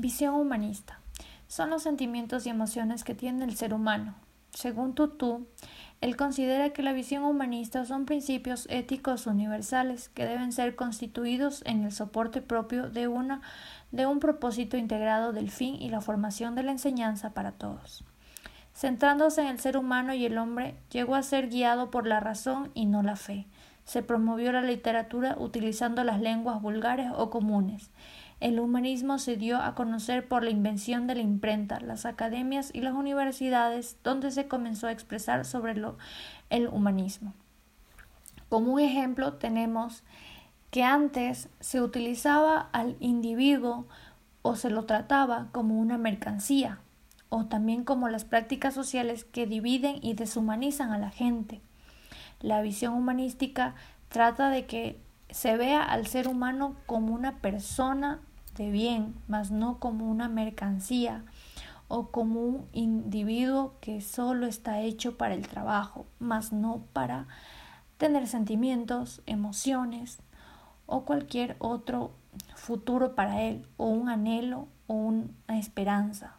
Visión humanista. Son los sentimientos y emociones que tiene el ser humano. Según Tutu, él considera que la visión humanista son principios éticos universales que deben ser constituidos en el soporte propio de, una, de un propósito integrado del fin y la formación de la enseñanza para todos. Centrándose en el ser humano y el hombre, llegó a ser guiado por la razón y no la fe. Se promovió la literatura utilizando las lenguas vulgares o comunes. El humanismo se dio a conocer por la invención de la imprenta, las academias y las universidades, donde se comenzó a expresar sobre lo, el humanismo. Como un ejemplo tenemos que antes se utilizaba al individuo o se lo trataba como una mercancía, o también como las prácticas sociales que dividen y deshumanizan a la gente. La visión humanística trata de que se vea al ser humano como una persona de bien, mas no como una mercancía o como un individuo que solo está hecho para el trabajo, mas no para tener sentimientos, emociones o cualquier otro futuro para él o un anhelo o una esperanza.